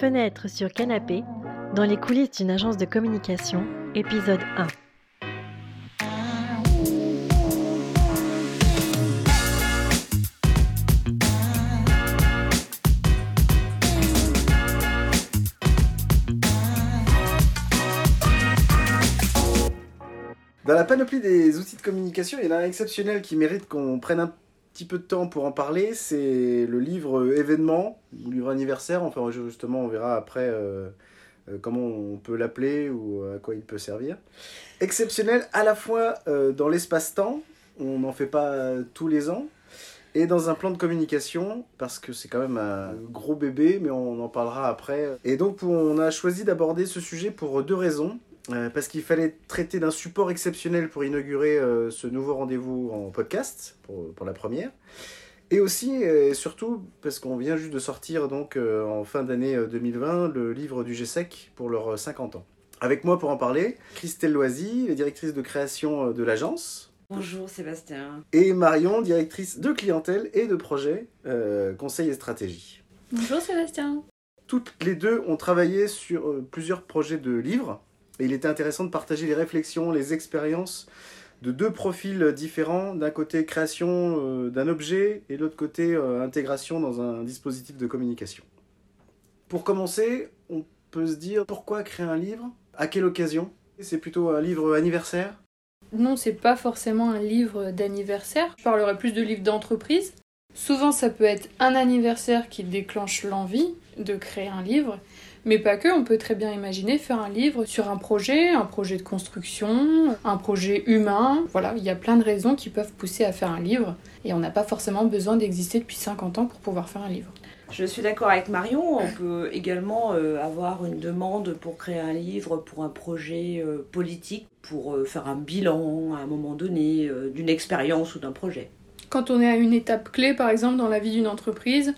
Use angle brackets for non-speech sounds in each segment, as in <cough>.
Fenêtre sur canapé, dans les coulisses d'une agence de communication, épisode 1. Dans la panoplie des outils de communication, il y en a un exceptionnel qui mérite qu'on prenne un petit peu de temps pour en parler. C'est le livre événement, le livre anniversaire. Enfin, justement, on verra après euh, euh, comment on peut l'appeler ou à quoi il peut servir. Exceptionnel à la fois euh, dans l'espace-temps, on n'en fait pas tous les ans, et dans un plan de communication, parce que c'est quand même un gros bébé, mais on en parlera après. Et donc, on a choisi d'aborder ce sujet pour deux raisons. Euh, parce qu'il fallait traiter d'un support exceptionnel pour inaugurer euh, ce nouveau rendez-vous en podcast, pour, pour la première. Et aussi, et surtout, parce qu'on vient juste de sortir donc euh, en fin d'année 2020 le livre du GSEC pour leurs 50 ans. Avec moi pour en parler, Christelle Loisy, directrice de création de l'agence. Bonjour Sébastien. Et Marion, directrice de clientèle et de projet, conseil et stratégie. Bonjour Sébastien. Toutes les deux ont travaillé sur plusieurs projets de livres et il était intéressant de partager les réflexions, les expériences de deux profils différents. D'un côté, création euh, d'un objet et de l'autre côté, euh, intégration dans un dispositif de communication. Pour commencer, on peut se dire pourquoi créer un livre? À quelle occasion? C'est plutôt un livre anniversaire? Non, c'est pas forcément un livre d'anniversaire. Je parlerai plus de livre d'entreprise. Souvent, ça peut être un anniversaire qui déclenche l'envie de créer un livre. Mais pas que, on peut très bien imaginer faire un livre sur un projet, un projet de construction, un projet humain. Voilà, il y a plein de raisons qui peuvent pousser à faire un livre. Et on n'a pas forcément besoin d'exister depuis 50 ans pour pouvoir faire un livre. Je suis d'accord avec Marion. On peut également euh, avoir une demande pour créer un livre pour un projet euh, politique, pour euh, faire un bilan à un moment donné d'une expérience ou d'un projet. Quand on est à une étape clé, par exemple, dans la vie d'une entreprise,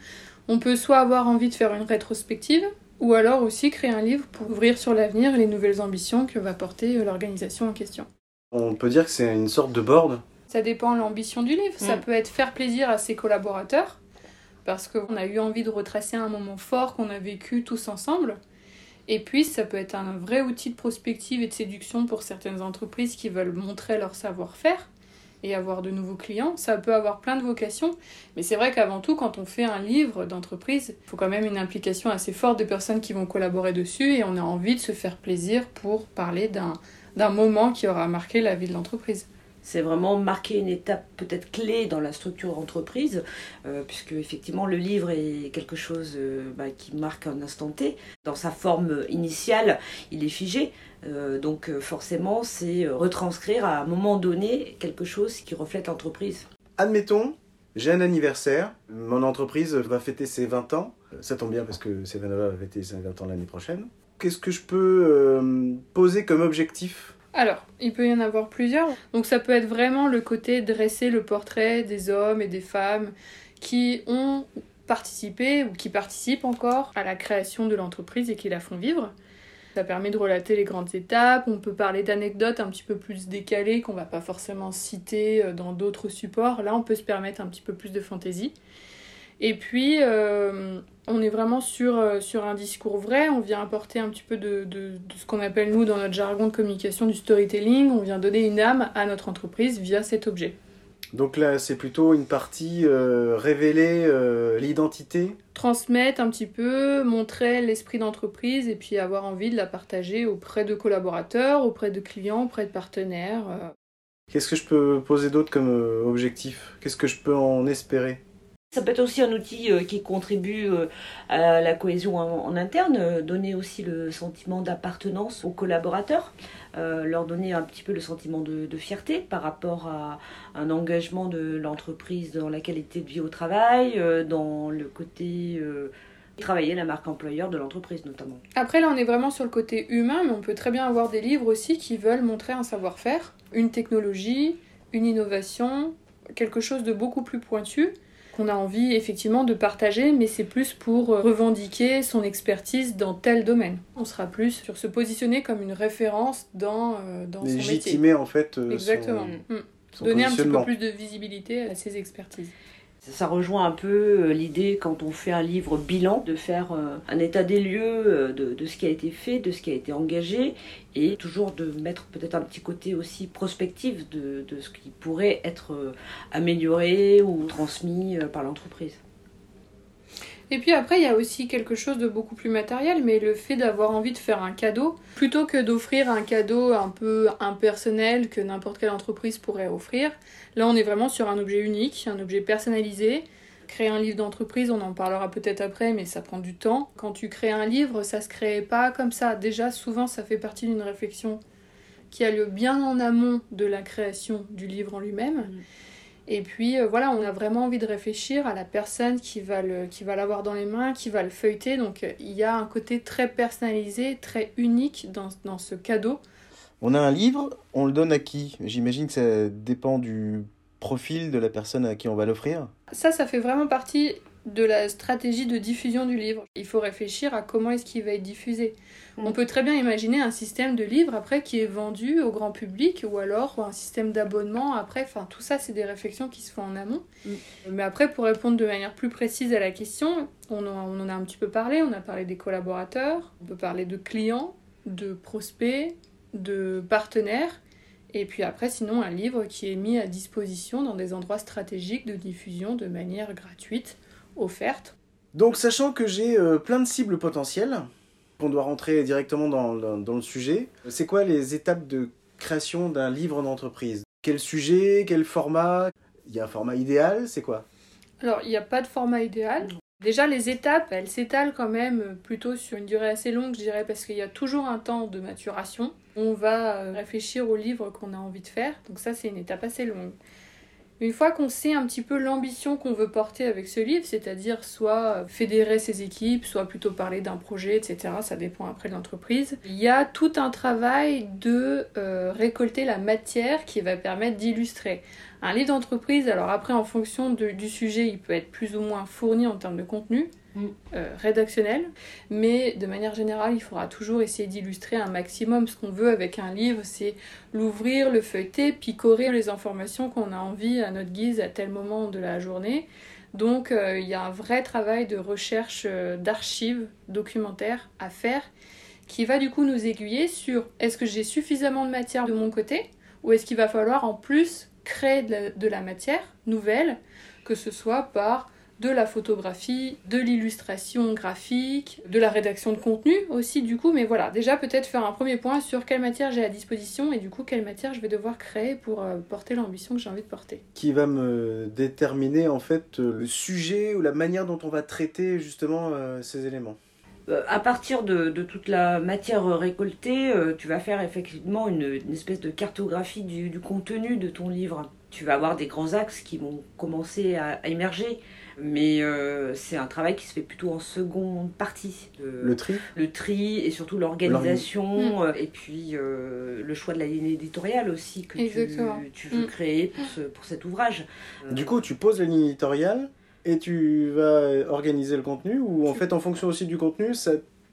on peut soit avoir envie de faire une rétrospective, ou alors aussi créer un livre pour ouvrir sur l'avenir les nouvelles ambitions que va porter euh, l'organisation en question. On peut dire que c'est une sorte de board Ça dépend de l'ambition du livre. Ça mm. peut être faire plaisir à ses collaborateurs, parce qu'on a eu envie de retracer un moment fort qu'on a vécu tous ensemble. Et puis, ça peut être un vrai outil de prospective et de séduction pour certaines entreprises qui veulent montrer leur savoir-faire et avoir de nouveaux clients. Ça peut avoir plein de vocations, mais c'est vrai qu'avant tout, quand on fait un livre d'entreprise, il faut quand même une implication assez forte de personnes qui vont collaborer dessus et on a envie de se faire plaisir pour parler d'un moment qui aura marqué la vie de l'entreprise c'est vraiment marquer une étape peut-être clé dans la structure d'entreprise, euh, puisque effectivement le livre est quelque chose euh, bah, qui marque un instant T. Dans sa forme initiale, il est figé, euh, donc forcément c'est retranscrire à un moment donné quelque chose qui reflète l'entreprise. Admettons, j'ai un anniversaire, mon entreprise va fêter ses 20 ans, ça tombe bien parce que Sevenova va fêter ses 20 ans l'année prochaine. Qu'est-ce que je peux poser comme objectif? Alors, il peut y en avoir plusieurs. Donc ça peut être vraiment le côté dresser le portrait des hommes et des femmes qui ont participé ou qui participent encore à la création de l'entreprise et qui la font vivre. Ça permet de relater les grandes étapes, on peut parler d'anecdotes un petit peu plus décalées qu'on va pas forcément citer euh, dans d'autres supports. Là, on peut se permettre un petit peu plus de fantaisie. Et puis, euh, on est vraiment sur, euh, sur un discours vrai. On vient apporter un petit peu de, ce qu'on appelle, nous, dans notre jargon de communication, du storytelling. On vient donner une âme à notre entreprise via cet objet. Donc là, c'est plutôt une partie euh, révéler l'identité. Transmettre un petit peu, montrer l'esprit d'entreprise et puis avoir envie de la partager auprès de collaborateurs, auprès de clients, auprès de partenaires. Qu'est-ce que je peux poser d'autre comme objectif? Qu'est-ce que je peux en espérer? Ça peut être aussi un outil euh, qui contribue euh, à la cohésion en, interne, euh, donner aussi le sentiment d'appartenance aux collaborateurs, leur donner un petit peu le sentiment de, fierté par rapport à un engagement de l'entreprise dans la qualité de vie au travail, dans le côté travailler la marque employeur de l'entreprise notamment. Après là on est vraiment sur le côté humain, mais on peut très bien avoir des livres aussi qui veulent montrer un savoir-faire, une technologie, une innovation, quelque chose de beaucoup plus pointu qu'on a envie effectivement de partager, mais c'est plus pour euh, revendiquer son expertise dans tel domaine. On sera plus sur se positionner comme une référence dans, euh, dans son métier. Légitimer en fait. Euh, Exactement. Mm. Donner un petit peu plus de visibilité à ses expertises. Ça rejoint un peu euh, l'idée quand on fait un livre bilan de faire euh, un état des lieux euh, de, ce qui a été fait, de ce qui a été engagé et toujours de mettre peut-être un petit côté aussi prospectif de, de ce qui pourrait être amélioré ou transmis par l'entreprise. Et puis après, il y a aussi quelque chose de beaucoup plus matériel, mais le fait d'avoir envie de faire un cadeau, plutôt que d'offrir un cadeau un peu impersonnel que n'importe quelle entreprise pourrait offrir, là on est vraiment sur un objet unique, un objet personnalisé. Créer un livre d'entreprise, on en parlera peut-être après, mais ça prend du temps. Quand tu crées un livre, ça se crée pas comme ça. Déjà, souvent, ça fait partie d'une réflexion qui a lieu bien en amont de la création du livre en lui-même. Mm. Et puis euh, voilà, on a vraiment envie de réfléchir à la personne qui va le, qui va l'avoir dans les mains, qui va le feuilleter. Donc euh, il y a un côté très personnalisé, très unique dans, dans ce cadeau. On a un livre, on le donne à qui? J'imagine que ça dépend du profil de la personne à qui on va l'offrir. Ça, ça fait vraiment partie de la stratégie de diffusion du livre. Il faut réfléchir à comment est-ce qu'il va être diffusé. Mm. On peut très bien imaginer un système de livre après qui est vendu au grand public ou alors un système d'abonnement après. Enfin, tout ça, c'est des réflexions qui se font en amont. Mm. Mais après, pour répondre de manière plus précise à la question, on en, a un petit peu parlé. On a parlé des collaborateurs, on peut parler de clients, de prospects, de partenaires. Et puis après, sinon, un livre qui est mis à disposition dans des endroits stratégiques de diffusion de manière gratuite offerte. Donc sachant que j'ai euh, plein de cibles potentielles, qu'on doit rentrer directement dans, dans, le sujet, c'est quoi les étapes de création d'un livre d'entreprise? Quel sujet? Quel format? Il y a un format idéal? C'est quoi? Alors il n'y a pas de format idéal. Déjà, les étapes, elles s'étalent quand même plutôt sur une durée assez longue, je dirais, parce qu'il y a toujours un temps de maturation. On va euh, réfléchir au livre qu'on a envie de faire, donc ça, c'est une étape assez longue. Une fois qu'on sait un petit peu l'ambition qu'on veut porter avec ce livre, c'est-à-dire soit fédérer ses équipes, soit plutôt parler d'un projet, etc., ça dépend après de l'entreprise, il y a tout un travail de euh, récolter la matière qui va permettre d'illustrer. Un livre d'entreprise, alors après en fonction du sujet, il peut être plus ou moins fourni en termes de contenu, Mm. Euh, rédactionnel, mais de manière générale, il faudra toujours essayer d'illustrer un maximum. Ce qu'on veut avec un livre, c'est l'ouvrir, le feuilleter, picorer les informations qu'on a envie à notre guise à tel moment de la journée. Donc euh, il y a un vrai travail de recherche euh, d'archives documentaires à faire qui va du coup nous aiguiller sur est-ce que j'ai suffisamment de matière de mon côté ou est-ce qu'il va falloir en plus créer de la matière nouvelle, que ce soit par de la photographie, de l'illustration graphique, de la rédaction de contenu aussi du coup, mais voilà, déjà peut-être faire un premier point sur quelle matière j'ai à disposition et du coup quelle matière je vais devoir créer pour euh, porter l'ambition que j'ai envie de porter. Qui va me déterminer en fait le sujet ou la manière dont on va traiter justement euh, ces éléments? À partir de, toute la matière récoltée, tu vas faire effectivement une, espèce de cartographie du, contenu de ton livre. Tu vas avoir des grands axes qui vont commencer à émerger. Mais euh, c'est un travail qui se fait plutôt en seconde partie. le tri? Le tri et surtout l'organisation mm. euh, et puis euh, le choix de la ligne éditoriale aussi que tu, veux mm. créer pour, ce, pour cet ouvrage. Du coup, tu poses la ligne éditoriale et tu vas organiser le contenu ou en fait en fonction aussi du contenu, ça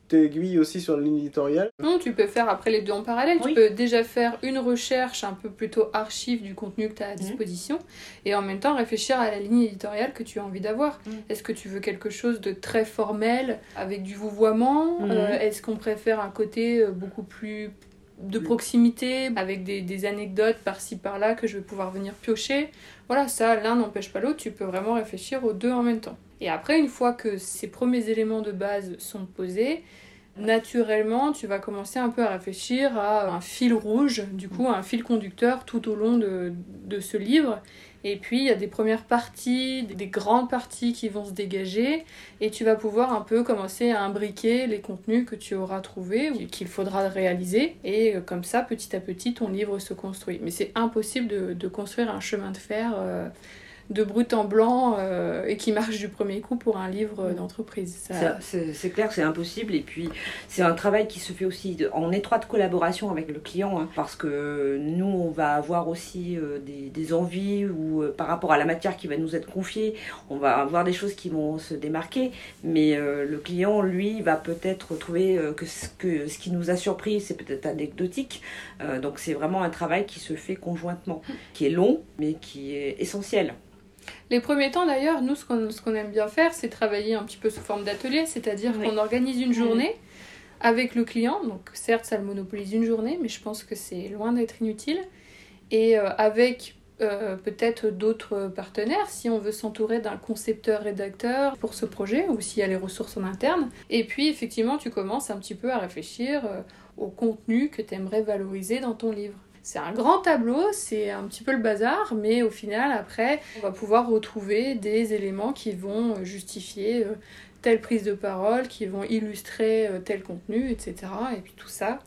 t'aiguille aussi sur la ligne éditoriale? Non, tu peux faire après les deux en parallèle. Tu peux déjà faire une recherche un peu plutôt archive du contenu que tu as à mhm. disposition et en même temps réfléchir à la ligne éditoriale que tu as envie d'avoir. Mhm. Est-ce que tu veux quelque chose de très formel avec du vouvoiement? Mhm. euh, Est-ce qu'on préfère un côté euh, beaucoup plus de proximité avec des, anecdotes par-ci par-là que je vais pouvoir venir piocher Voilà, ça, l'un n'empêche pas l'autre. Tu peux vraiment réfléchir aux deux en même temps. Et après, une fois que ces premiers éléments de base sont posés, naturellement, tu vas commencer un peu à réfléchir à un fil rouge, du coup, un fil conducteur tout au long de ce livre. Et puis, il y a des premières parties, des grandes parties qui vont se dégager, et tu vas pouvoir un peu commencer à imbriquer les contenus que tu auras trouvés, qu'il faudra réaliser, et euh, comme ça, petit à petit, ton livre se construit. Mais c'est impossible de, de, construire un chemin de fer. Euh, de brut en blanc euh, et qui marche du premier coup pour un livre d'entreprise. C'est clair, c'est impossible. Et puis, c'est un travail qui se fait aussi en étroite collaboration avec le client, hein, parce que nous, on va avoir aussi euh, des, envies ou euh, par rapport à la matière qui va nous être confiée, on va avoir des choses qui vont se démarquer, mais le client, lui, va peut-être trouver que ce, que ce qui nous a surpris, c'est peut-être anecdotique. donc, c'est vraiment un travail qui se fait conjointement, qui est long, mais qui est essentiel. Les premiers temps d'ailleurs, nous ce qu'on aime bien faire, c'est travailler un petit peu sous forme d'atelier, c'est-à-dire Oui. qu'on organise une journée avec le client. Donc certes, ça le monopolise une journée, mais je pense que c'est loin d'être inutile. Et euh, avec euh, peut-être d'autres partenaires, si on veut s'entourer d'un concepteur-rédacteur pour ce projet, ou s'il y a les ressources en interne. Et puis effectivement, tu commences un petit peu à réfléchir euh, au contenu que tu aimerais valoriser dans ton livre. C'est un grand tableau, c'est un petit peu le bazar, mais au final, après, on va pouvoir retrouver des éléments qui vont euh, justifier euh, telle prise de parole, qui vont illustrer euh, tel contenu, etc. Et puis tout ça,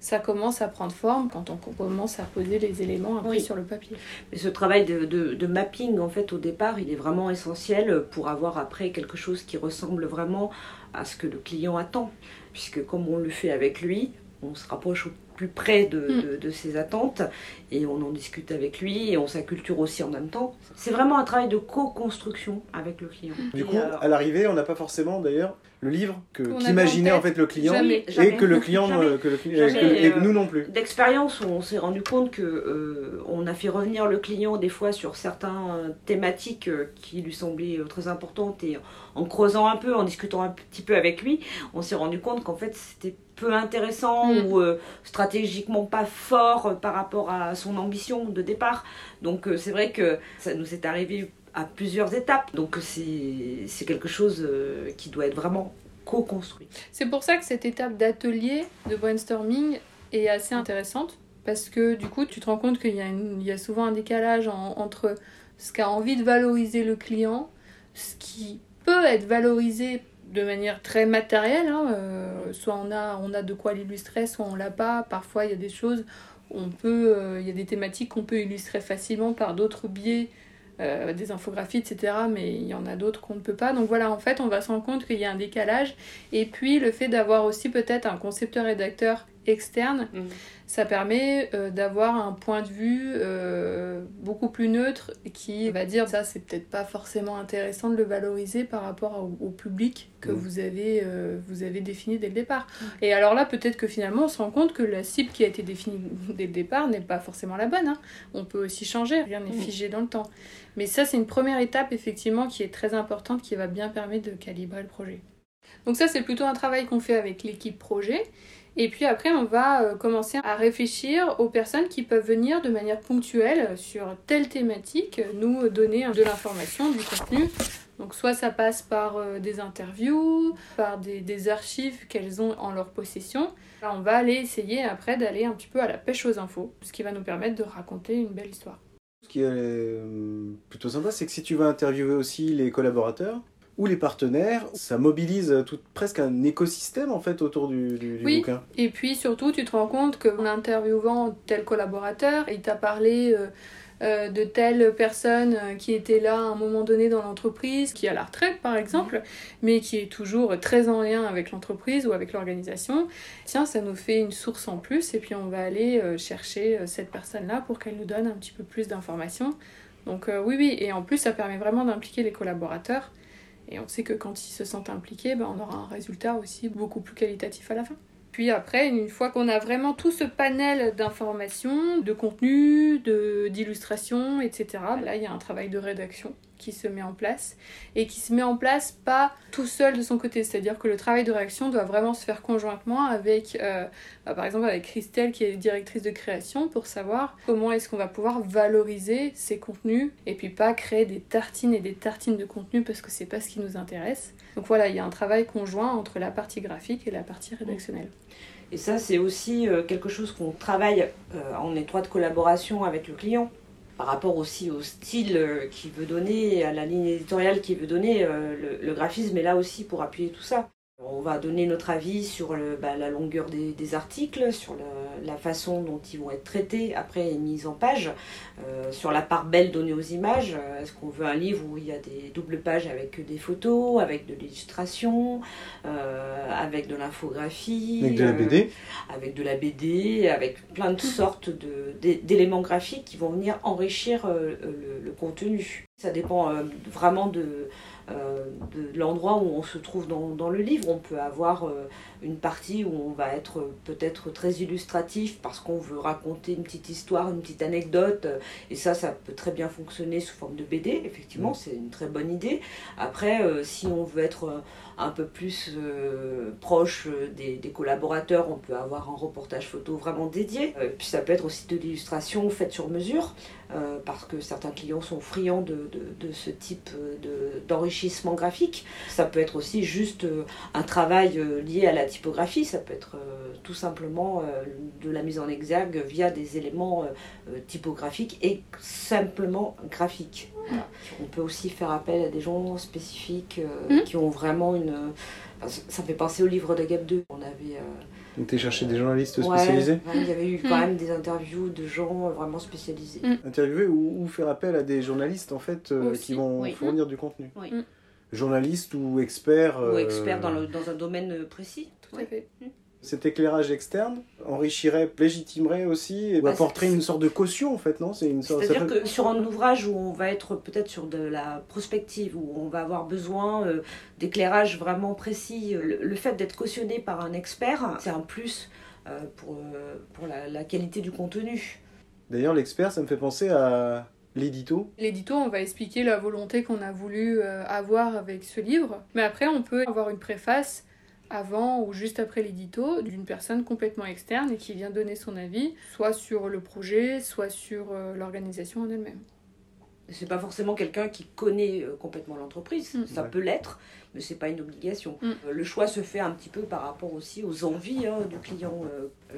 ça commence à prendre forme quand on commence à poser les éléments après Oui. sur le papier. Mais ce travail de, de- de mapping, en fait, au départ, il est vraiment essentiel pour avoir après quelque chose qui ressemble vraiment à ce que le client attend. Puisque comme on le fait avec lui, on se rapproche au plus près de, Mm. de- de ses attentes et on en discute avec lui et on s'acculture aussi en même temps. C'est vraiment un travail de co-construction avec le client. Du Et, coup, euh, à l'arrivée, on n'a pas forcément d'ailleurs le livre que qu'imaginait en fait le client Jamais. et Jamais. que le client Jamais. que le cli- Jamais, et que- et euh, nous non plus. D'expérience, on s'est rendu compte que euh, on a fait revenir le client des fois sur certaines thématiques euh, qui lui semblaient euh, très importantes et en creusant un peu, en discutant un petit peu avec lui, on s'est rendu compte qu'en fait c'était peu intéressant Mm. ou euh, stratégiquement pas fort euh, par rapport à son ambition de départ. Donc euh, c'est vrai que ça nous est arrivé à plusieurs étapes. Donc c'est quelque chose qui doit être vraiment co-construit. C'est pour ça que cette étape d'atelier, de brainstorming, est assez intéressante. Parce que du coup, tu te rends compte qu'il y, y a souvent un décalage en- entre ce qu'a envie de valoriser le client, ce qui peut être valorisé de manière très matérielle. hein, euh, soit on a, on a de quoi l'illustrer, soit on l'a pas. Parfois, il y a des choses, on peut, euh, il y a des thématiques qu'on peut illustrer facilement par d'autres biais, euh, des infographies, etc. Mais il y en a d'autres qu'on ne peut pas. Donc voilà, en fait, on va se rendre compte qu'il y a un décalage. Et puis, le fait d'avoir aussi peut-être un concepteur-rédacteur externe, Mhm. ça permet euh, d'avoir un point de vue euh, beaucoup plus neutre qui va dire ça c'est peut-être pas forcément intéressant de le valoriser par rapport au, au public que Mhm. vous avez euh, vous avez défini dès le départ. Et alors là peut-être que finalement on se rend compte que la cible qui a été définie <laughs> dès le départ n'est pas forcément la bonne. hein. On peut aussi changer, rien n'est figé dans le temps. Mais ça c'est une première étape effectivement qui est très importante qui va bien permettre de calibrer le projet. Donc ça c'est plutôt un travail qu'on fait avec l'équipe projet. Et puis après, on va euh, commencer à réfléchir aux personnes qui peuvent venir de manière ponctuelle sur telle thématique, nous donner de l'information, du contenu. Donc soit ça passe par euh, des interviews, par des, archives qu'elles ont en leur possession. Là, on va aller essayer après d'aller un petit peu à la pêche aux infos, ce qui va nous permettre de raconter une belle histoire. Ce qui est euh, plutôt sympa, c'est que si tu vas interviewer aussi les collaborateurs ou les partenaires, ça mobilise tout, presque un écosystème en fait autour du, du- du Oui. bouquin. Et puis surtout, tu te rends compte qu'en interviewant tel collaborateur, il t'a parlé euh, euh, de telle personne euh, qui était là à un moment donné dans l'entreprise, qui est à la retraite par exemple, mais qui est toujours très en lien avec l'entreprise ou avec l'organisation. Tiens, ça nous fait une source en plus et puis on va aller chercher cette personne-là pour qu'elle nous donne un petit peu plus d'informations. Donc euh, oui, oui, et en plus ça permet vraiment d'impliquer les collaborateurs. Et on sait que quand ils se sentent impliqués, ben, on aura un résultat aussi beaucoup plus qualitatif à la fin. Puis après, une fois qu'on a vraiment tout ce panel d'informations, de contenu, de- d'illustrations, etc., là, il y a un travail de rédaction qui se met en place et qui se met en place pas tout seul de son côté. C'est-à-dire que le travail de rédaction doit vraiment se faire conjointement avec, euh, bah, par exemple, avec Christelle qui est directrice de création pour savoir comment est-ce qu'on va pouvoir valoriser ces contenus et puis pas créer des tartines et des tartines de contenu parce que c'est pas ce qui nous intéresse. Donc voilà, il y a un travail conjoint entre la partie graphique et la partie rédactionnelle. Et ça, c'est aussi euh, quelque chose qu'on travaille euh, en étroite collaboration avec le client. Par rapport aussi au style euh, qu'il veut donner, à la ligne éditoriale qu'il veut donner, euh, le, le graphisme est là aussi pour appuyer tout ça. On va donner notre avis sur le- bah, la longueur des, des articles, sur le- la façon dont ils vont être traités après et mis en page, euh, sur la part belle donnée aux images. Euh, Est-ce qu'on veut un livre où il y a des doubles pages avec des photos, avec de l'illustration, euh, avec de l'infographie Avec de la euh, BD. avec de la BD, avec plein de sortes d'éléments graphiques qui vont venir enrichir le, le contenu. Ça dépend vraiment de, euh, de l'endroit où on se trouve dans, le livre. On peut avoir euh, une partie où on va être peut-être très illustratif parce qu'on veut raconter une petite histoire, une petite anecdote. Et ça, ça peut très bien fonctionner sous forme de BD. Effectivement, mm. c'est une très bonne idée. Après, euh, si on veut être un peu plus proche des, des, collaborateurs, on peut avoir un reportage photo vraiment dédié. puis ça peut être aussi de l'illustration faite sur mesure. Euh, parce que certains clients sont friands de, de, ce type d'enrichissement graphique. Ça peut être aussi juste euh, un travail euh, lié à la typographie, ça peut être tout simplement de la mise en exergue via des éléments typographiques et simplement graphiques. On peut aussi faire appel à des gens spécifiques mmh. qui ont vraiment une... Ça fait penser au livre de Gap 2. On avait donc tu cherché des journalistes spécialisés Il y avait eu quand même des interviews de gens vraiment spécialisés. Mm. Interviewer ou, faire appel à des journalistes en fait euh, qui vont fournir du contenu. Mm. Journalistes ou experts. Ou experts dans, euh, dans, un domaine précis. Tout à fait. Cet éclairage externe enrichirait, légitimerait aussi, et apporterait une sorte de caution en fait, non? C'est une sorte. C'est-à-dire que sur un ouvrage où on va être peut-être sur de la prospective, où on va avoir besoin euh, d'éclairage vraiment précis, le, fait d'être cautionné par un expert, c'est un plus euh, pour, euh, pour la, la, qualité du contenu. D'ailleurs, l'expert, ça me fait penser à l'édito. L'édito, on va expliquer la volonté qu'on a voulu avoir avec ce livre, mais après, on peut avoir une préface avant ou juste après l'édito d'une personne complètement externe et qui vient donner son avis, soit sur le projet, soit sur euh, l'organisation en elle-même. C'est pas forcément quelqu'un qui connaît euh, complètement l'entreprise, mm. ça peut l'être, mais c'est pas une obligation. Mm. Euh, le choix se fait un petit peu par rapport aussi aux envies hein, du client.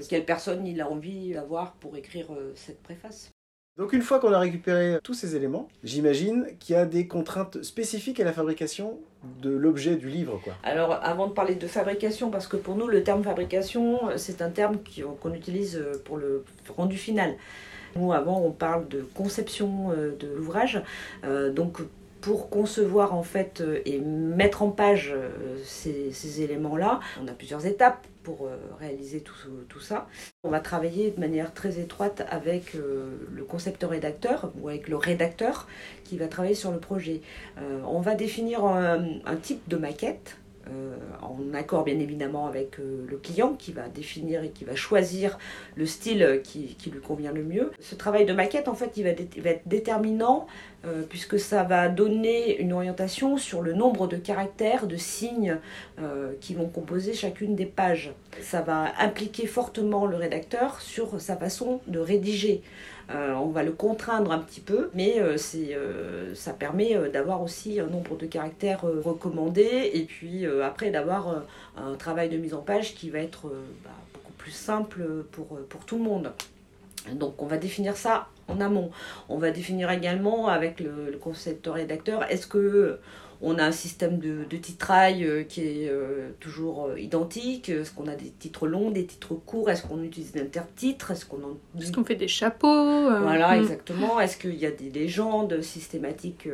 quelle personne il a envie d'avoir pour écrire cette préface. Donc une fois qu'on a récupéré tous ces éléments, j'imagine qu'il y a des contraintes spécifiques à la fabrication de l'objet du livre. Alors avant de parler de fabrication, parce que pour nous le terme fabrication, c'est un terme qu'on utilise pour le rendu final. Nous avant on parle de conception euh, de l'ouvrage, euh, donc pour concevoir en fait euh, et mettre en page ces, ces éléments-là, on a plusieurs étapes pour euh, réaliser tout, ça. On va travailler de manière très étroite avec euh, le concepteur-rédacteur ou avec le rédacteur qui va travailler sur le projet. Euh, on va définir un, type de maquette en accord bien évidemment avec le client qui va définir et qui va choisir le style qui, lui convient le mieux. Ce travail de maquette en fait il va être déterminant euh, puisque ça va donner une orientation sur le nombre de caractères, de signes euh, qui vont composer chacune des pages. Ça va impliquer fortement le rédacteur sur sa façon de rédiger. Euh, on va le contraindre un petit peu, mais ça permet d'avoir aussi un nombre de caractères recommandés et puis après d'avoir un travail de mise en page qui va être bah, beaucoup plus simple pour, pour tout le monde. Donc on va définir ça amont. On va définir également avec le, le concepteur rédacteur, est-ce que on a un système de, de titrail euh, qui est euh, toujours euh, identique. Est-ce qu'on a des titres longs, des titres courts? Est-ce qu'on utilise des intertitres Est-ce qu'on en... Est-ce qu'on fait des chapeaux Voilà, hmm. exactement. Est-ce qu'il y a des légendes systématiques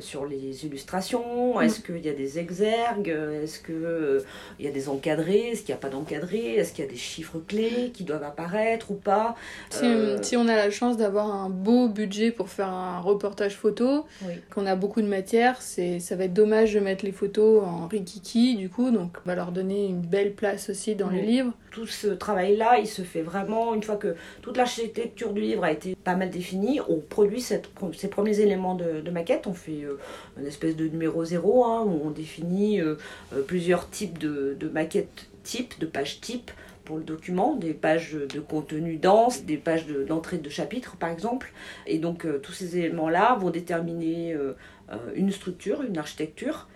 sur les illustrations? Hmm. Est-ce qu'il y a des exergues? Est-ce qu'il il y a des encadrés? Est-ce qu'il n'y a pas d'encadrés? Est-ce qu'il y a des chiffres clés qui doivent apparaître ou pas? Si, si, on a la chance d'avoir un beau budget pour faire un reportage photo, qu'on a beaucoup de matière, c'est ça va être dommage de mettre les photos en rikiki du coup, donc on va leur donner une belle place aussi dans le livre. Tout ce travail-là, il se fait vraiment une fois que toute l'architecture du livre a été pas mal définie, on produit cette, ces premiers éléments de, maquette, on fait euh, une espèce de numéro zéro hein, où on définit euh, euh, plusieurs types de, de maquettes types, de pages types pour le document, des pages de contenu dense, des pages d'entrée de, chapitre par exemple. Et donc tous ces éléments-là vont déterminer euh, une structure, une architecture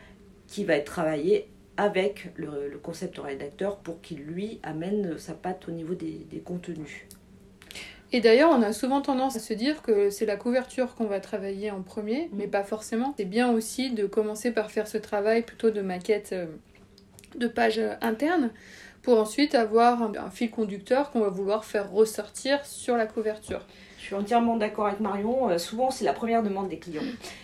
qui va être travaillée avec le, le concept rédacteur pour qu'il lui amène sa patte au niveau des, contenus. Et d'ailleurs, on a souvent tendance à se dire que c'est la couverture qu'on va travailler en premier, mais mm. pas forcément. C'est bien aussi de commencer par faire ce travail plutôt de maquette euh, de page interne pour ensuite avoir un fil conducteur qu'on va vouloir faire ressortir sur la couverture. Suis entièrement d'accord avec Marion. Euh, souvent, c'est la première demande des clients.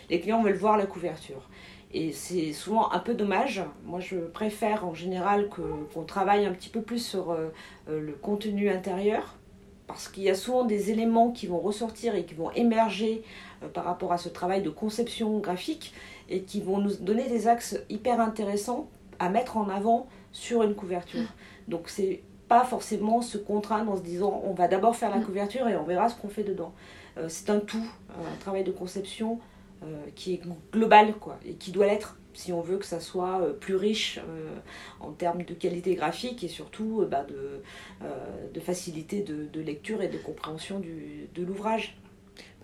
Les clients veulent voir la couverture. Et c'est souvent un peu dommage. Moi, je préfère en général qu'on travaille un petit peu plus sur euh, euh, le contenu intérieur parce qu'il y a souvent des éléments qui vont ressortir et qui vont émerger par rapport à ce travail de conception graphique et qui vont nous donner des axes hyper intéressants à mettre en avant sur une couverture. Donc c'est pas forcément se contraindre en se disant on va d'abord faire la Mm. couverture et on verra ce qu'on fait dedans. Euh, c'est un tout, un travail de conception euh, qui est global quoi, et qui doit l'être si on veut que ça soit euh, plus riche euh, en termes de qualité graphique et surtout bah, de, de facilité de, de lecture et de compréhension du, de l'ouvrage.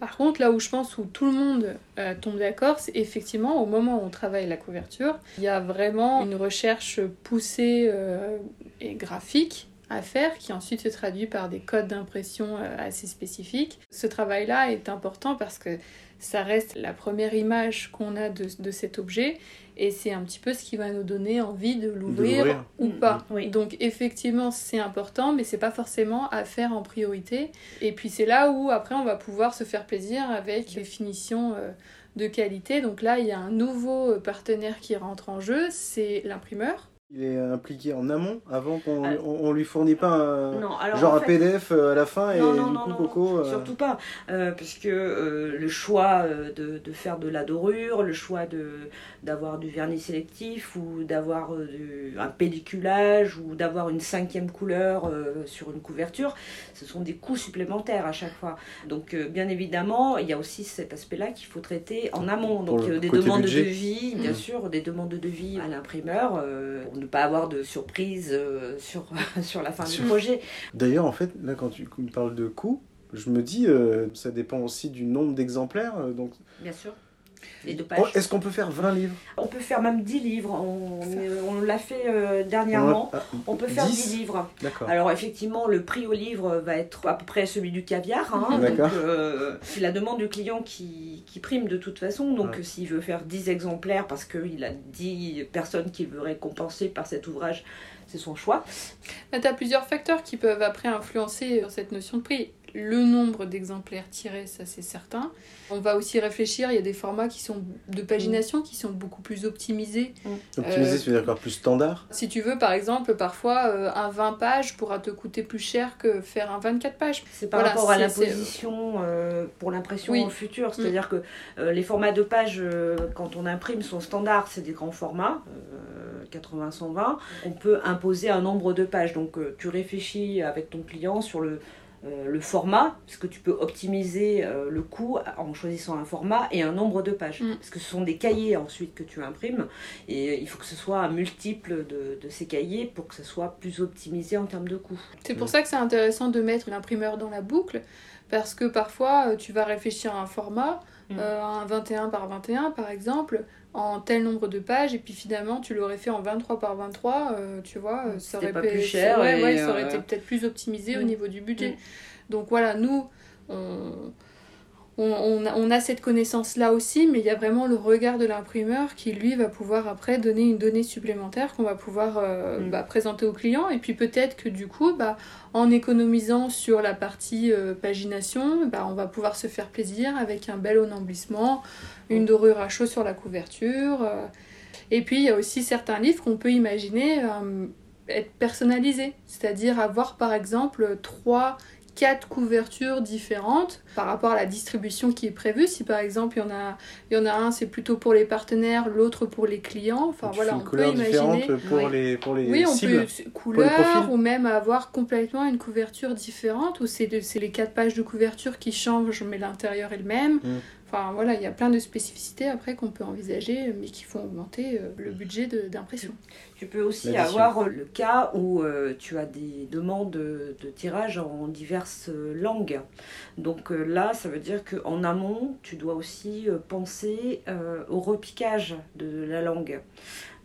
Par contre, là où je pense où tout le monde euh, tombe d'accord, c'est effectivement au moment où on travaille la couverture, il y a vraiment une recherche poussée euh, et graphique à faire qui ensuite se traduit par des codes d'impression euh, assez spécifiques. Ce travail-là est important parce que ça reste la première image qu'on a de, de cet objet et c'est un petit peu ce qui va nous donner envie de l'ouvrir ou Mm, pas. oui. Donc effectivement c'est important mais c'est pas forcément à faire en priorité. Et puis c'est là où après on va pouvoir se faire plaisir avec des finitions euh, de qualité. Donc là il y a un nouveau euh, partenaire qui rentre en jeu, c'est l'imprimeur. Il est impliqué en amont avant qu'on Ah. on, on lui fournit pas un, Non, alors genre en un PDF euh, à la fin et Non, du coup non, non, Coco. euh, Surtout pas, euh, puisque euh, le choix euh, de, de faire de la dorure, le choix de d'avoir du vernis sélectif ou d'avoir euh, un pelliculage ou d'avoir une cinquième couleur euh, sur une couverture, ce sont des coûts supplémentaires à chaque fois. Donc euh, bien évidemment, il y a aussi cet aspect-là qu'il faut traiter en amont. Donc euh, des demandes budget. de devis, bien sûr, des demandes de devis à l'imprimeur euh, pour ne pas avoir de surprise euh, sur, <laughs> sur la fin du projet. D'ailleurs, en fait, là, quand tu me parles de coût, je me dis, euh, ça dépend aussi du nombre d'exemplaires. euh, donc, Bien sûr. Les deux Oh, pages. est-ce qu'on peut faire 20 livres? On peut faire même 10 livres. On, on l'a fait euh, dernièrement. Ah, On peut faire 10? 10 livres. D'accord. Alors effectivement, le prix au livre va être à peu près celui du caviar. hein. Donc, D'accord. euh, c'est la demande du client qui, qui prime de toute façon. Donc Ouais. euh, s'il veut faire 10 exemplaires parce qu'il a 10 personnes qu'il veut récompenser par cet ouvrage, c'est son choix. tu as plusieurs facteurs qui peuvent après influencer cette notion de prix. Le nombre d'exemplaires tirés, ça c'est certain. On va aussi réfléchir, il y a des formats qui sont de pagination qui sont beaucoup plus optimisés. Optimiser, euh, ça veut dire quoi Plus standard Si tu veux, par exemple, parfois euh, un 20 pages pourra te coûter plus cher que faire un 24 pages. C'est par Voilà, rapport à c'est- l'imposition euh, pour l'impression Oui. Mm. future. C'est-à-dire que euh, les formats de pages, euh, quand on imprime, sont standards, c'est des grands formats, euh, 80-120. On peut imposer un nombre de pages. Donc tu réfléchis avec ton client sur le, euh, le format, parce que tu peux optimiser euh, le coût en choisissant un format et un nombre de pages. Mm. Parce que ce sont des cahiers ensuite que tu imprimes. Et il faut que ce soit un multiple de, de ces cahiers pour que ce soit plus optimisé en termes de coût. C'est pour ça que c'est intéressant de mettre l'imprimeur dans la boucle, parce que parfois euh, tu vas réfléchir à un format, Mm. euh, un 21 par 21 par exemple, en tel nombre de pages, et puis finalement tu l'aurais fait en 23 par 23, euh, tu vois, euh, ça aurait, pas plus cher ouais, et, ouais, ça aurait euh, été peut-être plus optimisé au Mm. niveau du budget. Mm. Donc voilà, nous, on, on, on a, on a cette connaissance-là aussi, mais il y a vraiment le regard de l'imprimeur qui, lui, va pouvoir après donner une donnée supplémentaire qu'on va pouvoir euh, Mm. bah, présenter au client. Et puis peut-être que du coup, bah, en économisant sur la partie euh, pagination, bah, on va pouvoir se faire plaisir avec un bel enamblissement, une dorure à chaud sur la couverture. euh. Et puis il y a aussi certains livres qu'on peut imaginer être personnalisés, c'est-à-dire avoir par exemple trois quatre couvertures différentes par rapport à la distribution qui est prévue. Si par exemple il y en a, il y en a un c'est plutôt pour les partenaires, l'autre pour les clients. Enfin voilà, on peut imaginer. pour, Oui. les, pour les Oui, on cibles. peut couleur profils. ou même avoir complètement une couverture différente où c'est les quatre pages de couverture qui changent mais l'intérieur est le même. Mm. Enfin voilà, il y a plein de spécificités après qu'on peut envisager mais qui font augmenter euh, le budget de- d'impression. Tu peux aussi avoir euh, le cas où euh, tu as des demandes de, de tirage en diverses langues. Donc euh, là, ça veut dire qu'en amont, tu dois aussi penser euh, au repiquage de la langue.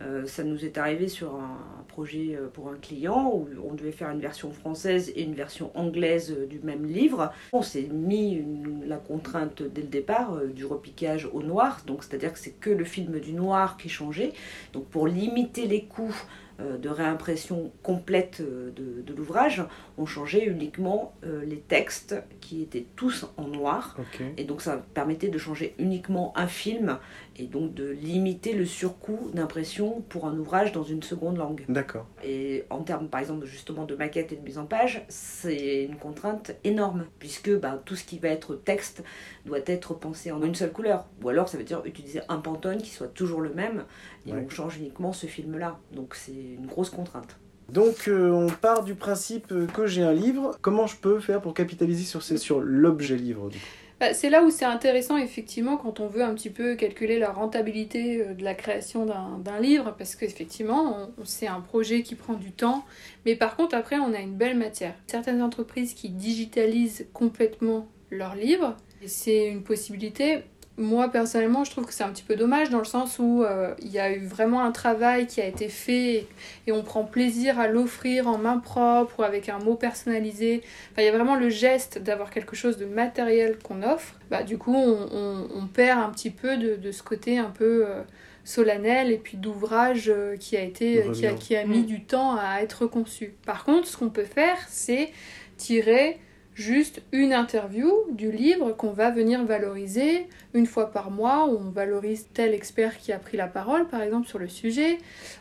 Euh, ça nous est arrivé sur un projet euh, pour un client où on devait faire une version française et une version anglaise euh, du même livre. On s'est mis la contrainte dès le départ du repiquage au noir, donc c'est-à-dire que c'est que le film du noir qui changeait. Donc pour limiter les coûts de réimpression complète euh, de, de l'ouvrage, on changeait uniquement euh, les textes qui étaient tous en noir. Et donc ça permettait de changer uniquement un film et donc de limiter le surcoût d'impression pour un ouvrage dans une seconde langue. D'accord. Et en termes par exemple justement de maquette et de mise en page, c'est une contrainte énorme puisque bah, tout ce qui va être texte doit être pensé en une seule couleur. Ou alors ça veut dire utiliser un pantone qui soit toujours le même et Ouais. on change uniquement ce film-là. Donc c'est une grosse contrainte. Donc euh, on part du principe euh, que j'ai un livre. Comment je peux faire pour capitaliser sur, ces- sur l'objet livre du coup? Bah, C'est là où c'est intéressant, effectivement, quand on veut un petit peu calculer la rentabilité euh, de la création d'un d'un livre, parce qu'effectivement, on- on- c'est un projet qui prend du temps, mais par contre, après, on a une belle matière. Certaines entreprises qui digitalisent complètement leurs livres, c'est une possibilité. Moi, personnellement, je trouve que c'est un petit peu dommage dans le sens où euh, il y a eu vraiment un travail qui a été fait et on prend plaisir à l'offrir en main propre ou avec un mot personnalisé. Enfin, il y a vraiment le geste d'avoir quelque chose de matériel qu'on offre. Bah, du coup, on, on- on perd un petit peu de, de ce côté un peu euh, solennel et puis d'ouvrage euh, qui a été qui a, qui a mis Mm. du temps à être conçu. Par contre, ce qu'on peut faire, c'est tirer juste une interview du livre qu'on va venir valoriser une fois par mois. On valorise tel expert qui a pris la parole, par exemple, sur le sujet.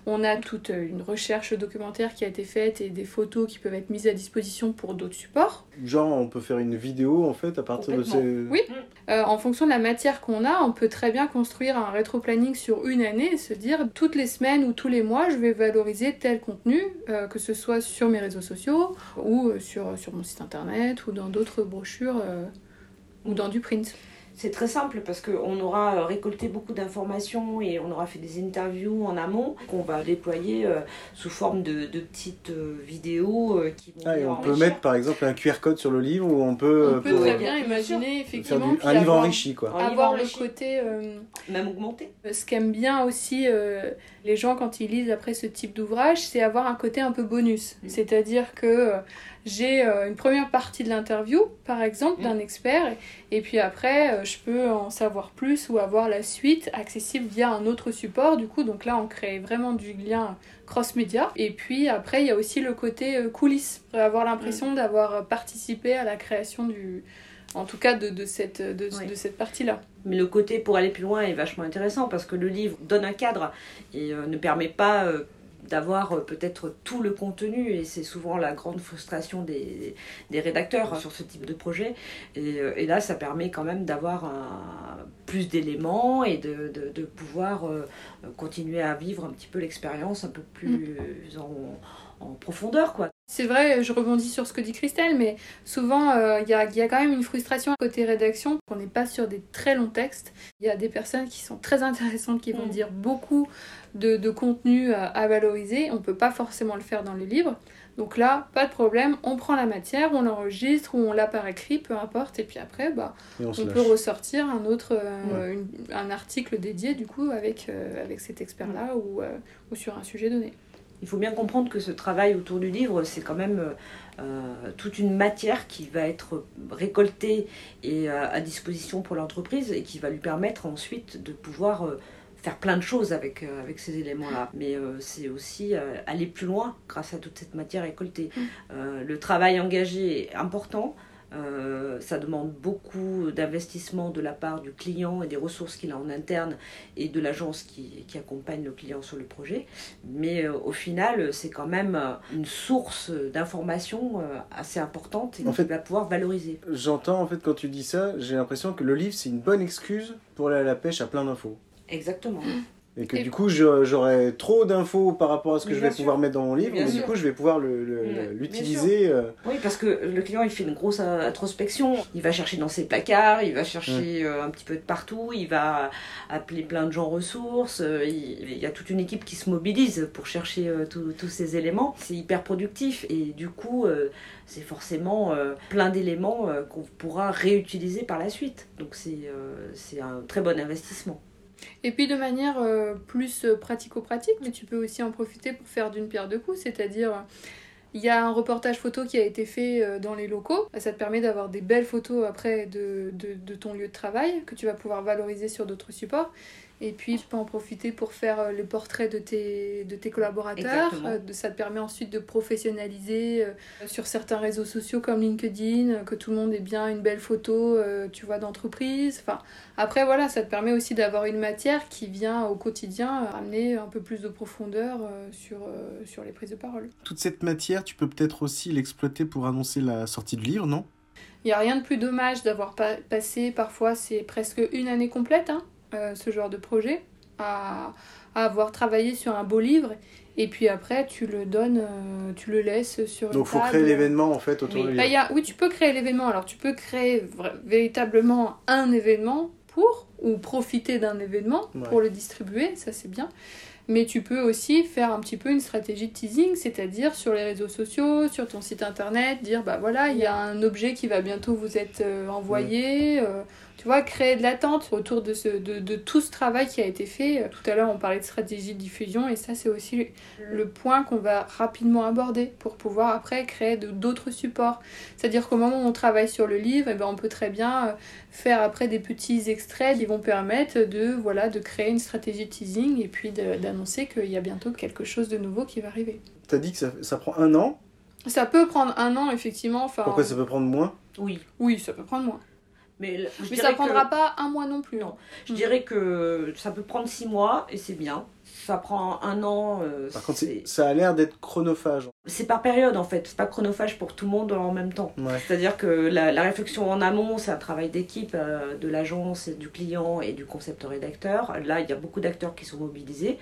On a toute une recherche documentaire qui a été faite et des photos qui peuvent être mises à disposition pour d'autres supports. Genre on peut faire une vidéo en fait à partir de ces... Oui. Euh, en fonction de la matière qu'on a, on peut très bien construire un rétro-planning sur une année et se dire toutes les semaines ou tous les mois, je vais valoriser tel contenu, euh, que ce soit sur mes réseaux sociaux ou euh, sur, sur mon site internet ou dans d'autres brochures euh, ou dans du print. C'est très simple parce qu'on aura euh, récolté beaucoup d'informations et on aura fait des interviews en amont qu'on va déployer euh, sous forme de, de petites euh, vidéos euh, qui vont Ah, et on peut enrichir. mettre par exemple un QR code sur le livre ou on peut, On peut pour, très bien imaginer effectivement du- un livre avoir- enrichi quoi. Livre avoir le enrichi, côté euh, même augmenté. Ce qu'aiment bien aussi euh, les gens quand ils lisent après ce type d'ouvrage, c'est avoir un côté un peu bonus. Mm. C'est-à-dire que euh, j'ai euh, une première partie de l'interview, par exemple, Mm. d'un expert, et puis après, euh, je peux en savoir plus ou avoir la suite accessible via un autre support. Du coup, donc là, on crée vraiment du lien cross-média. Et puis après, il y a aussi le côté euh, coulisses. Avoir l'impression Mm. d'avoir participé à la création du... En tout cas, de, de cette, de, Oui. de cette partie-là. Mais le côté pour aller plus loin est vachement intéressant parce que le livre donne un cadre et euh, ne permet pas euh, d'avoir euh, peut-être tout le contenu et c'est souvent la grande frustration des, des rédacteurs sur ce type de projet. Et, euh, et là, ça permet quand même d'avoir plus d'éléments et de, de- de pouvoir euh, continuer à vivre un petit peu l'expérience un peu plus en, en profondeur. quoi. C'est vrai, je rebondis sur ce que dit Christelle, mais souvent euh, il y, a, il y a quand même une frustration côté rédaction, qu'on n'est pas sur des très longs textes. Il y a des personnes qui sont très intéressantes, qui vont Mm. dire beaucoup de, de contenu à, à valoriser. On ne peut pas forcément le faire dans le livre. Donc là, pas de problème, on prend la matière, on l'enregistre ou on l'a par écrit, peu importe. Et puis après, bah, on peut ressortir un autre euh, une- un article dédié du coup avec, euh, avec cet expert-là ou, euh, ou sur un sujet donné. Il faut bien comprendre que ce travail autour du livre, c'est quand même euh, euh, toute une matière qui va être récoltée et euh, à disposition pour l'entreprise et qui va lui permettre ensuite de pouvoir euh, faire plein de choses avec, avec ces éléments-là. Mais c'est aussi aller plus loin grâce à toute cette matière récoltée. Mm. Euh, le travail engagé est important. Euh, ça demande beaucoup d'investissement de la part du client et des ressources qu'il a en interne et de l'agence qui, qui accompagne le client sur le projet. Mais euh, au final, c'est quand même euh, une source d'information euh, assez importante et En qu'il fait- va pouvoir valoriser. J'entends en fait quand tu dis ça, j'ai l'impression que le livre c'est une bonne excuse pour aller à la pêche à plein d'infos. Exactement. Et que Et- du coup j'aurai trop d'infos par rapport à ce que je vais pouvoir mettre dans mon livre, mais du coup je vais pouvoir le- le- Mm, le- l'utiliser. euh, Oui, parce que le client, il fait une grosse euh, introspection. Il va chercher dans ses placards, il va chercher euh, un petit peu de partout, il va appeler plein de gens ressources. Il, il y a toute une équipe qui se mobilise pour chercher tous ces éléments. C'est hyper productif et du coup, c'est forcément plein d'éléments qu'on pourra réutiliser par la suite. Donc c'est un très bon investissement. Et puis de manière euh, plus euh, pratico-pratique, mais tu peux aussi en profiter pour faire d'une pierre deux coups, c'est-à-dire euh, il y a un reportage photo qui a été fait dans les locaux, ça te permet d'avoir des belles photos après de ton lieu de travail que tu vas pouvoir valoriser sur d'autres supports. Et puis, tu peux en profiter pour faire euh, les portraits de tes, de tes collaborateurs. Euh, ça te permet ensuite de professionnaliser euh, sur certains réseaux sociaux comme LinkedIn, euh, que tout le monde ait bien une belle photo, euh, tu vois, d'entreprise. Enfin, après, voilà, ça te permet aussi d'avoir une matière qui vient au quotidien euh, amener un peu plus de profondeur euh, sur, euh, sur les prises de parole. Toute cette matière, tu peux peut-être aussi l'exploiter pour annoncer la sortie du livre, non? Il n'y a rien de plus dommage d'avoir pa- passé, parfois c'est presque une année complète, hein, euh, ce genre de projet, à, à avoir travaillé sur un beau livre, et puis après tu le donnes, euh, tu le laisses sur Donc, faut table. créer l'événement en fait autour Oui. du Bah, livre. il y a- oui, tu peux créer l'événement. Alors tu peux créer véritablement un événement pour, ou profiter d'un événement Ouais. pour le distribuer, ça c'est bien. Mais tu peux aussi faire un petit peu une stratégie de teasing, c'est-à-dire sur les réseaux sociaux, sur ton site internet, dire bah voilà, il y a un objet qui va bientôt vous être euh, envoyé. euh, tu vois, créer de l'attente autour de, ce, de, de tout ce travail qui a été fait. Euh, Tout à l'heure, on parlait de stratégie de diffusion, et ça, c'est aussi le point qu'on va rapidement aborder pour pouvoir après créer de- d'autres supports. C'est-à-dire qu'au moment où on travaille sur le livre, eh ben, on peut très bien euh, faire après des petits extraits qui vont permettre de, voilà, de créer une stratégie de teasing et puis d'annoncer qu'il y a bientôt quelque chose de nouveau qui va arriver. T'as dit que ça, ça prend un an? Ça peut prendre un an, effectivement. Enfin, Pourquoi ça peut prendre moins? Oui. Oui, ça peut prendre moins. Mais, je Mais ça prendra que- pas un mois non plus. Non. hein. Je dirais que ça peut prendre six mois et c'est bien. Ça prend un an. euh, Par contre, ça a l'air d'être chronophage. C'est par période en fait. C'est pas chronophage pour tout le monde en même temps. Ouais. C'est-à-dire que la, la réflexion en amont, c'est un travail d'équipe euh, de l'agence, et du client et du concepteur-rédacteur. Là, il y a beaucoup d'acteurs qui sont mobilisés.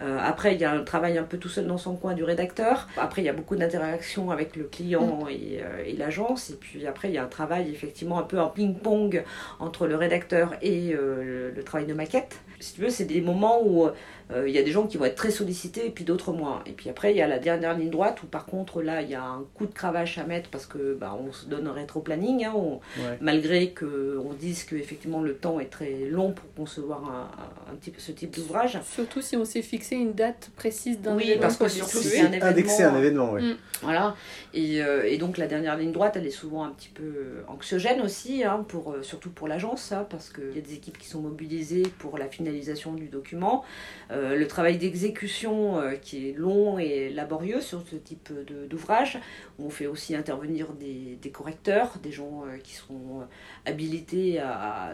Euh, après, il y a un travail un peu tout seul dans son coin du rédacteur. Après, il y a beaucoup d'interactions avec le client et, euh, et l'agence. Et puis après, il y a un travail effectivement un peu en ping-pong entre le rédacteur et euh, le, le travail de maquette. Si tu veux, c'est des moments où euh, il y a des gens qui vont être très sollicités et puis d'autres moins. Et puis après, il y a la dernière ligne droite où par contre, là, il y a un coup de cravache à mettre parce que bah, on se donne un rétro-planning. hein, Ouais. malgré qu'on dise que effectivement le temps est très long pour concevoir un, un- un type, ce type d'ouvrage. Surtout si on s'est fixé une date précise d'un Oui, événement parce que surtout, c'est un événement. Indexer un événement, ouais. Mm. Voilà. Et, euh, et donc la dernière ligne droite, elle est souvent un petit peu anxiogène aussi, hein, pour, euh, surtout pour l'agence, hein, parce qu'il y a des équipes qui sont mobilisées pour la finalisation du document. Euh, le travail d'exécution euh, qui est long et laborieux sur ce type d'ouvrage. On fait aussi intervenir des, des correcteurs, des gens euh, qui sont euh, habilités à,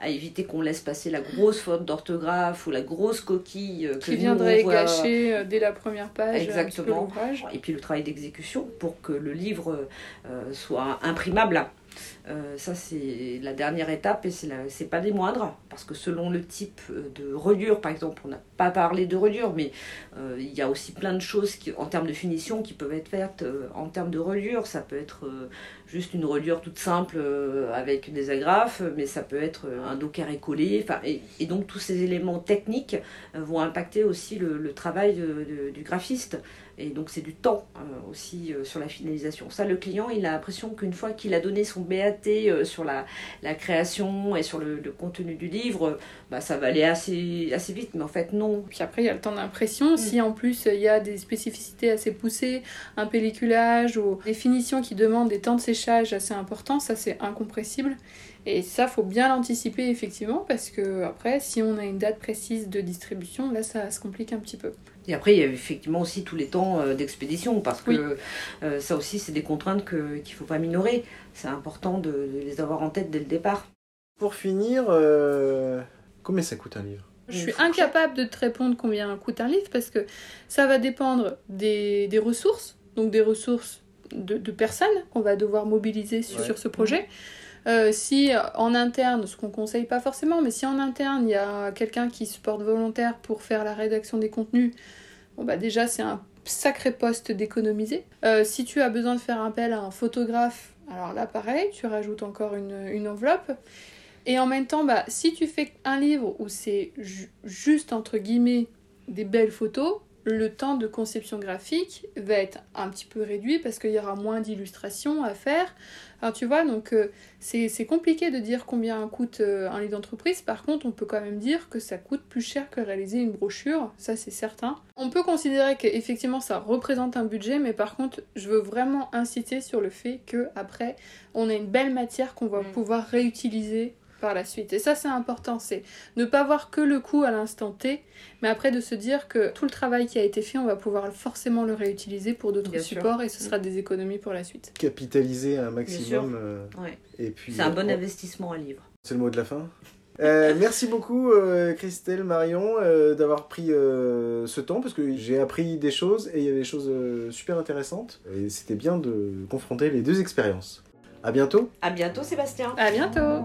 à éviter qu'on laisse passer la grosse faute d'orthographe ou la grosse coquille euh, que qui viendrait gâcher euh, dès la première page un Exactement. l'ouvrage. et puis le travail d'exécution pour que le livre euh, soit imprimable. Euh, ça c'est la dernière étape et c'est pas des moindres parce que selon le type euh, de reliure par exemple on n'a pas parlé de reliure mais euh, il y a aussi plein de choses en termes de finition qui peuvent être faites en termes de reliure. Ça peut être juste une reliure toute simple avec des agrafes mais ça peut être un dos carré et, donc tous ces éléments techniques vont impacter aussi le, travail du graphiste et donc c'est du temps euh, aussi euh, sur la finalisation. Ça, le client, il a l'impression qu'une fois qu'il a donné son BAT euh, sur la, la création et sur le, le contenu du livre, bah, ça va aller assez, assez vite. Mais en fait, non. Puis après, il y a le temps d'impression. Si en plus il y a des spécificités assez poussées, un pelliculage ou des finitions qui demandent des temps de séchage assez importants, ça c'est incompressible. Et ça, faut bien l'anticiper effectivement parce que après, si on a une date précise de distribution, là ça se complique un petit peu. Et après, il y a effectivement aussi tous les temps euh, d'expédition, parce que Oui. euh, ça aussi, c'est des contraintes que- qu'il ne faut pas minorer. C'est important de, de les avoir en tête dès le départ. Pour finir, euh, combien ça coûte un livre? Je suis incapable de te répondre combien coûte un livre parce que ça va dépendre des, des ressources, donc des ressources de, de personnes qu'on va devoir mobiliser sur, Ouais. sur ce projet. Euh, si en interne, ce qu'on conseille pas forcément, mais si en interne il y a quelqu'un qui se porte volontaire pour faire la rédaction des contenus, bon bah déjà c'est un sacré poste d'économiser. Euh, si tu as besoin de faire appel à un photographe, alors là pareil, tu rajoutes encore une, enveloppe. Et en même temps, bah, si tu fais un livre où c'est ju- juste entre guillemets des belles photos, le temps de conception graphique va être un petit peu réduit parce qu'il y aura moins d'illustrations à faire. Alors tu vois, donc euh, c'est compliqué de dire combien coûte euh, un livre d'entreprise. Par contre, on peut quand même dire que ça coûte plus cher que réaliser une brochure, ça c'est certain. On peut considérer qu'effectivement ça représente un budget, mais par contre, je veux vraiment inciter sur le fait que après, on a une belle matière qu'on va Mm. pouvoir réutiliser par la suite. Et ça, c'est important, c'est ne pas voir que le coût à l'instant T, mais après de se dire que tout le travail qui a été fait, on va pouvoir forcément le réutiliser pour d'autres sûr. supports et ce sera des économies pour la suite. Capitaliser un maximum. euh, Ouais. et puis, C'est un bon euh, investissement à livre. C'est le mot de la fin. Euh, <laughs> merci beaucoup euh, Christelle, Marion, euh, d'avoir pris euh, ce temps parce que j'ai appris des choses et il y avait des choses euh, super intéressantes et c'était bien de confronter les deux expériences. À bientôt. À bientôt Sébastien. À bientôt